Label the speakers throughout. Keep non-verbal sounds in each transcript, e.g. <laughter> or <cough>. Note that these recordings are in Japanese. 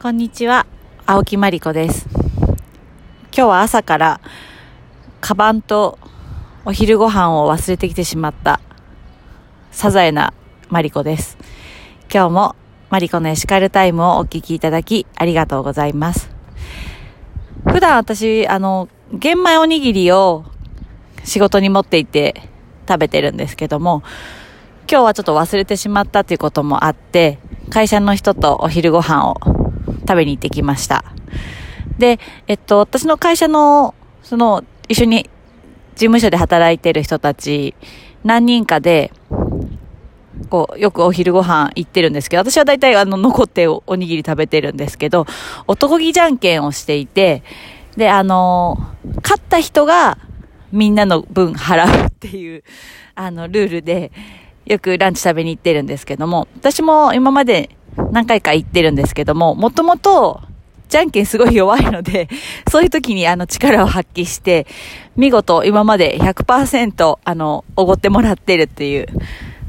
Speaker 1: こんにちは、青木まりこです。今日は朝から、カバンとお昼ご飯を忘れてきてしまった、サザエなまりこです。今日もマリコのエシカルタイムをお聞きいただきありがとうございます。普段私、あの、玄米おにぎりを仕事に持っていて食べてるんですけども、今日はちょっと忘れてしまったということもあって、会社の人とお昼ご飯を食べに行ってきました。で、えっと、私の会社の、その、一緒に事務所で働いてる人たち、何人かで、こう、よくお昼ご飯行ってるんですけど、私は大体あの、残っておにぎり食べてるんですけど、男気じゃんけんをしていて、で、あの、勝った人がみんなの分払うっていう、あの、ルールで、よくランチ食べに行ってるんですけども、私も今まで何回か行ってるんですけども、もともと、じゃんけんすごい弱いので、<laughs> そういう時にあの力を発揮して、見事今まで100%あの、おごってもらってるっていう、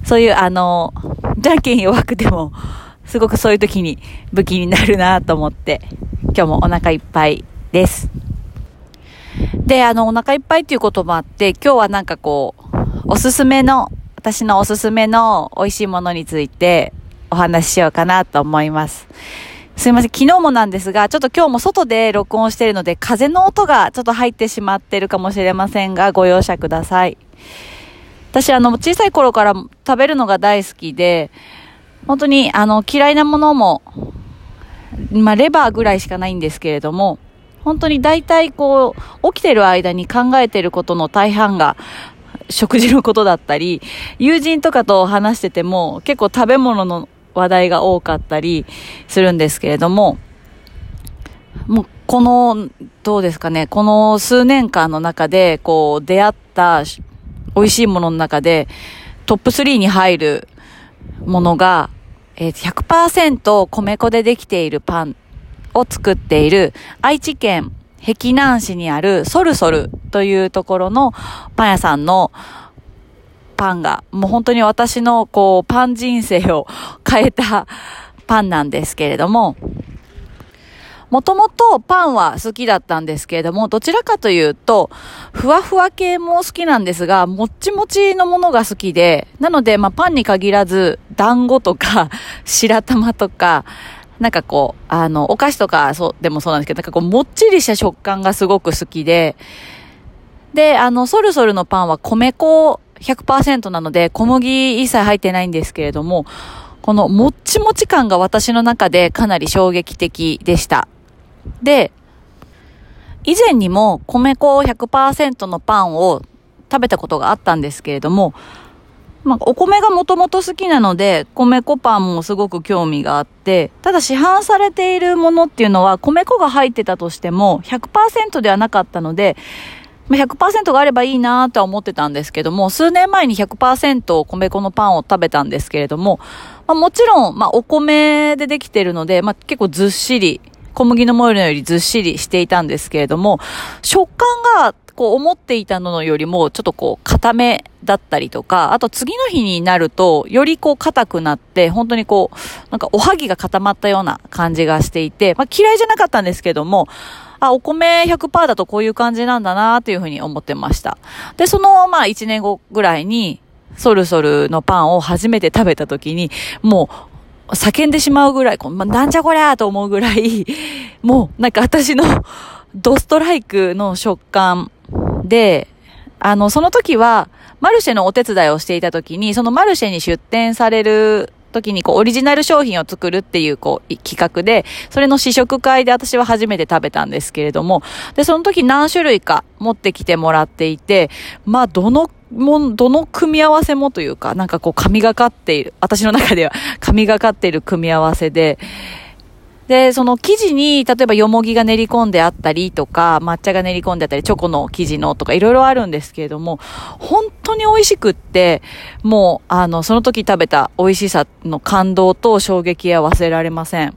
Speaker 1: そういうあの、じゃんけん弱くても、すごくそういう時に武器になるなと思って、今日もお腹いっぱいです。で、あの、お腹いっぱいっていうこともあって、今日はなんかこう、おすすめの、私のおすすめの美味しいものについてお話ししようかなと思います。すいません。昨日もなんですが、ちょっと今日も外で録音しているので、風の音がちょっと入ってしまってるかもしれませんが、ご容赦ください。私、あの、小さい頃から食べるのが大好きで、本当に、あの、嫌いなものも、まあ、レバーぐらいしかないんですけれども、本当に大体こう、起きてる間に考えてることの大半が、食事のことだったり、友人とかと話してても、結構食べ物の話題が多かったりするんですけれども、もうこの、どうですかね、この数年間の中で、こう、出会った美味しいものの中で、トップ3に入るものが、え100%米粉でできているパンを作っている愛知県碧南市にあるソルソルというところのパン屋さんのパンが、もう本当に私のこうパン人生を変えたパンなんですけれども、もともとパンは好きだったんですけれども、どちらかというと、ふわふわ系も好きなんですが、もっちもちのものが好きで、なので、まあ、パンに限らず、団子とか、<laughs> 白玉とか、なんかこう、あの、お菓子とか、そう、でもそうなんですけど、なんかこう、もっちりした食感がすごく好きで、で、あの、ソルソルのパンは米粉100%なので、小麦一切入ってないんですけれども、このもっちもち感が私の中でかなり衝撃的でした。で、以前にも米粉100%のパンを食べたことがあったんですけれども、まあ、お米がもともと好きなので、米粉パンもすごく興味があって、ただ市販されているものっていうのは、米粉が入ってたとしても、100%ではなかったので、まあ100%があればいいなとは思ってたんですけども、数年前に100%米粉のパンを食べたんですけれども、まあ、もちろん、まあ、お米でできてるので、まあ、結構ずっしり、小麦のものよりずっしりしていたんですけれども、食感が、こう思っていたのよりも、ちょっとこう、固めだったりとか、あと次の日になると、よりこう、硬くなって、本当にこう、なんかおはぎが固まったような感じがしていて、まあ、嫌いじゃなかったんですけども、あ、お米100%だとこういう感じなんだなっていうふうに思ってました。で、その、まあ、1年後ぐらいに、ソルソルのパンを初めて食べた時に、もう、叫んでしまうぐらい、こうまあ、なんじゃこりゃと思うぐらい、もう、なんか私のドストライクの食感で、あの、その時は、マルシェのお手伝いをしていた時に、そのマルシェに出店される時に、こう、オリジナル商品を作るっていう、こう、企画で、それの試食会で私は初めて食べたんですけれども、で、その時何種類か持ってきてもらっていて、まあ、どの、もん、どの組み合わせもというか、なんかこう、神がかっている、私の中では神がかっている組み合わせで、で、その生地に、例えばよもぎが練り込んであったりとか、抹茶が練り込んであったり、チョコの生地のとか、いろいろあるんですけれども、本当に美味しくって、もう、あの、その時食べた美味しさの感動と衝撃は忘れられません。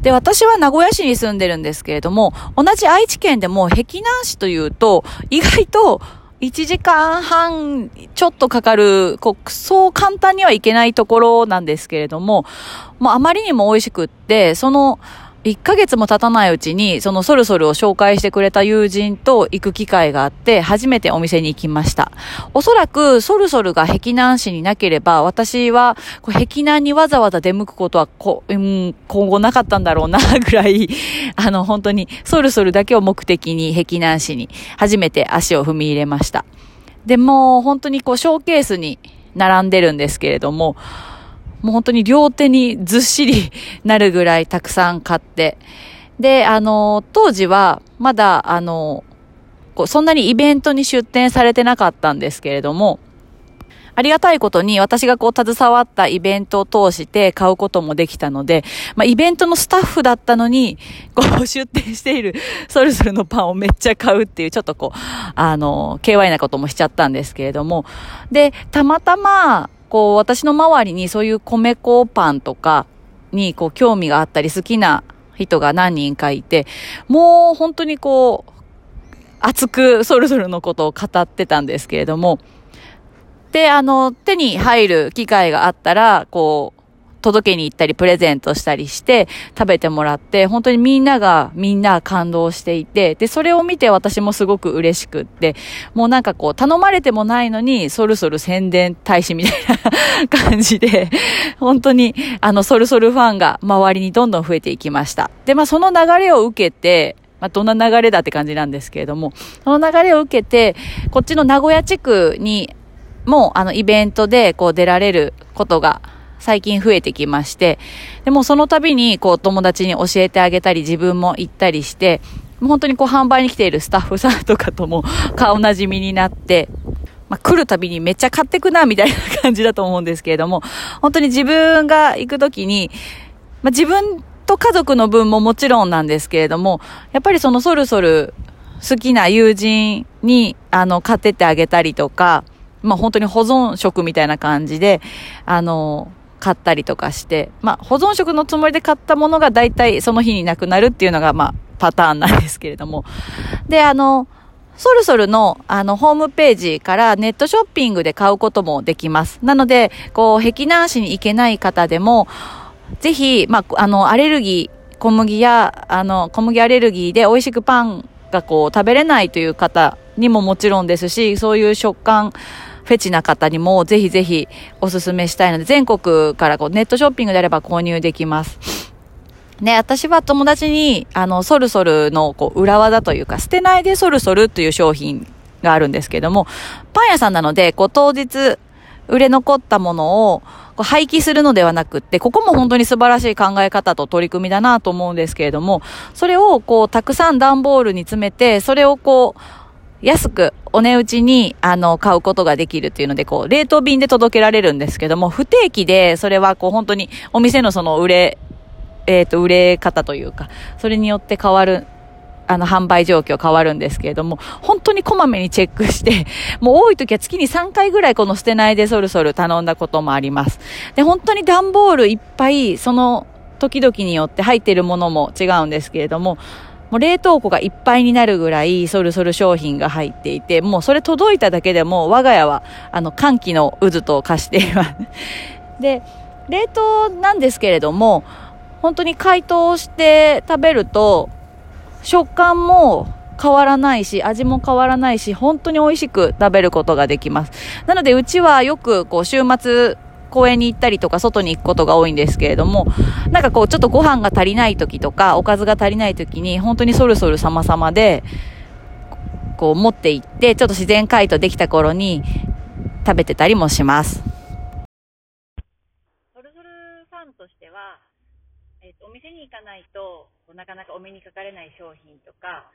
Speaker 1: で、私は名古屋市に住んでるんですけれども、同じ愛知県でも碧南市というと、意外と1時間半ちょっとかかる、こう、そう簡単にはいけないところなんですけれども、もうあまりにも美味しくって、その、1ヶ月も経たないうちに、そのソルソルを紹介してくれた友人と行く機会があって、初めてお店に行きました。おそらく、ソルソルが壁南市になければ、私は、壁南にわざわざ出向くことは、こ、うん、今後なかったんだろうな、ぐらい、<laughs> あの、本当に、ソルソルだけを目的に壁南市に初めて足を踏み入れました。で、も本当にこう、ショーケースに並んでるんですけれども、もう本当に両手にずっしりなるぐらいたくさん買って、で、あの、当時はまだ、あの、こうそんなにイベントに出展されてなかったんですけれども、ありがたいことに私がこう携わったイベントを通して買うこともできたので、まあイベントのスタッフだったのに、こう出店しているソルソルのパンをめっちゃ買うっていうちょっとこう、あの、KY なこともしちゃったんですけれども、で、たまたま、こう、私の周りにそういう米粉パンとかに、こう、興味があったり好きな人が何人かいて、もう本当にこう、熱くそれぞれのことを語ってたんですけれども、で、あの、手に入る機会があったら、こう、届けに行ったりプレゼントしたりして食べてもらって、本当にみんながみんな感動していて、で、それを見て私もすごく嬉しくって、もうなんかこう頼まれてもないのに、ソルソル宣伝大使みたいな感じで、本当にあのソルソルファンが周りにどんどん増えていきました。で、まあその流れを受けて、まあ、どんな流れだって感じなんですけれども、その流れを受けて、こっちの名古屋地区にも、あの、イベントで、こう、出られることが最近増えてきまして、でもその度にこう友達に教えてあげたり自分も行ったりして、本当にこう販売に来ているスタッフさんとかとも <laughs> 顔なじみになって、まあ、来るたびにめっちゃ買ってくな、みたいな感じだと思うんですけれども、本当に自分が行くときに、まあ、自分と家族の分ももちろんなんですけれども、やっぱりそのそるそる好きな友人に、あの、買ってってあげたりとか、まあ、本当に保存食みたいな感じで、あの、買ったりとかして、まあ、保存食のつもりで買ったものが大体その日になくなるっていうのが、まあ、パターンなんですけれども。で、あの、ソルソルの、あの、ホームページからネットショッピングで買うこともできます。なので、こう、壁南市に行けない方でも、ぜひ、まあ、あの、アレルギー、小麦や、あの、小麦アレルギーで美味しくパンがこう、食べれないという方にももちろんですし、そういう食感、フェチな方にもぜひぜひおすすめしたいので、全国からこうネットショッピングであれば購入できます。ね、私は友達に、あの、ソルソルのこう裏技というか、捨てないでソルソルという商品があるんですけども、パン屋さんなので、こう当日、売れ残ったものをこう廃棄するのではなくって、ここも本当に素晴らしい考え方と取り組みだなと思うんですけれども、それをこうたくさん段ボールに詰めて、それをこう、安くお値打ちにあの買うことができるっていうので、こう、冷凍便で届けられるんですけども、不定期でそれはこう本当にお店のその売れ、えっ、ー、と、売れ方というか、それによって変わる、あの、販売状況変わるんですけれども、本当にこまめにチェックして、もう多い時は月に3回ぐらいこの捨てないでそろそろ頼んだこともあります。で、本当に段ボールいっぱい、その時々によって入っているものも違うんですけれども、もう冷凍庫がいっぱいになるぐらいソルソル商品が入っていて、もうそれ届いただけでも我が家はあの歓喜の渦と化しています。で、冷凍なんですけれども、本当に解凍して食べると食感も変わらないし、味も変わらないし、本当に美味しく食べることができます。なので、うちはよく、こう、週末、公園に行ったりとか外に行くことが多いんですけれども、なんかこうちょっとご飯が足りない時とか、おかずが足りない時に、本当にそろそろ様々で、こう持って行って、ちょっと自然解凍できた頃に食べてたりもします。
Speaker 2: ソルソルファンとしては、えっ、ー、と、お店に行かないと、なかなかお目にかかれない商品とか、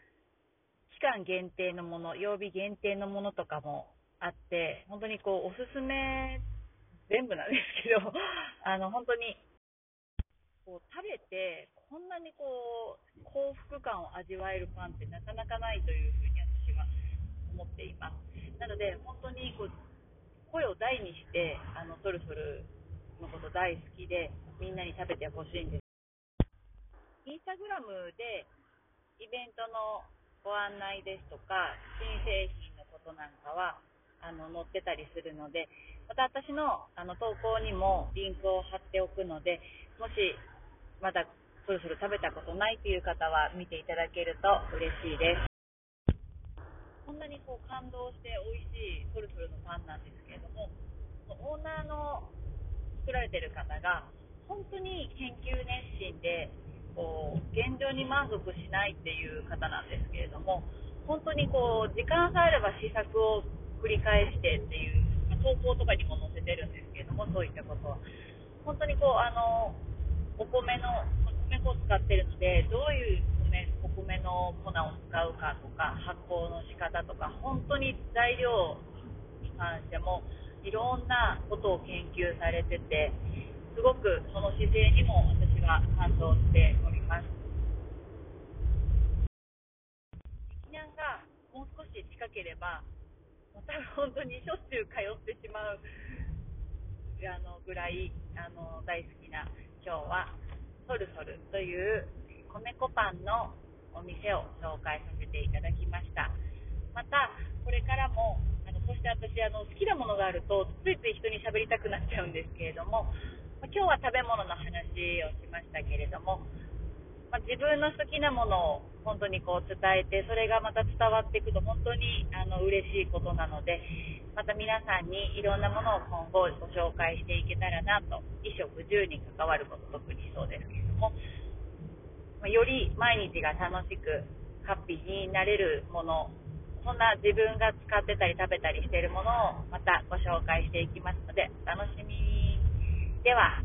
Speaker 2: 期間限定のもの、曜日限定のものとかもあって、本当にこう、おすすめ全部なんですけど、<laughs> あの、本当に、こう、食べて、こんなにこう、幸福感を味わえるパンってなかなかないというふうに私は思っています。なので、本当にこう、声を大にして、あの、ソルソルのこと大好きで、みんなに食べてほしいんです。インスタグラムで、イベントのご案内ですとか、新製品のことなんかは、あの、載ってたりするので、また私のあの投稿にもリンクを貼っておくので、もしまだそろそろ食べたことないという方は見ていただけると嬉しいです。こんなにこう感動して美味しいソルソルのパンなんですけれども、オーナーの作られてる方が本当に研究熱心でこう現状に満足しないっていう方なんですけれども本当にこう時間さえあれば試作を繰り返してっていう、ま投稿とかにも載せてるんですけれどもそういったことは本当にこうあのお米の米粉を使ってるのでどういう米お米の粉を使うかとか発酵の仕方とか本当に材料に関してもいろんなことを研究されててすごくその姿勢にも私は感動しております。碧南がもう少し近ければ、多分本当にしょっちゅう通ってしまうあのぐらいあの大好きな今日はソルソルという米粉パンのお店を紹介させていただきました。また、これからもあのそして私あの好きなものがあるとついつい人に喋りたくなっちゃうんですけれども今日は食べ物の話をしましたけれども、まあ、自分の好きなものを本当にこう伝えてそれがまた伝わっていくと本当にあの嬉しいことなのでまた皆さんにいろんなものを今後ご紹介していけたらなと衣食住に関わること特にそうですけれども、ま、より毎日が楽しくハッピーになれるものそんな自分が使ってたり食べたりしているものをまたご紹介していきますのでお楽しみ。にでは、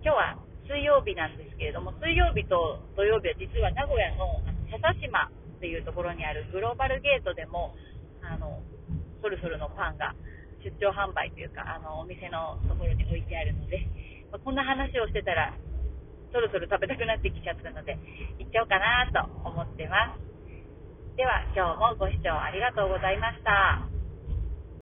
Speaker 2: 今日は水曜日なんですけれども、水曜日と土曜日は実は名古屋の笹島っていうところにあるグローバルゲートでも、あの、ソルソルのパンが出張販売というか、あの、お店のところに置いてあるので、まこんな話をしてたら、そろそろ食べたくなってきちゃったので、行っちゃおうかなと思ってます。では、今日もご視聴ありがとうございました。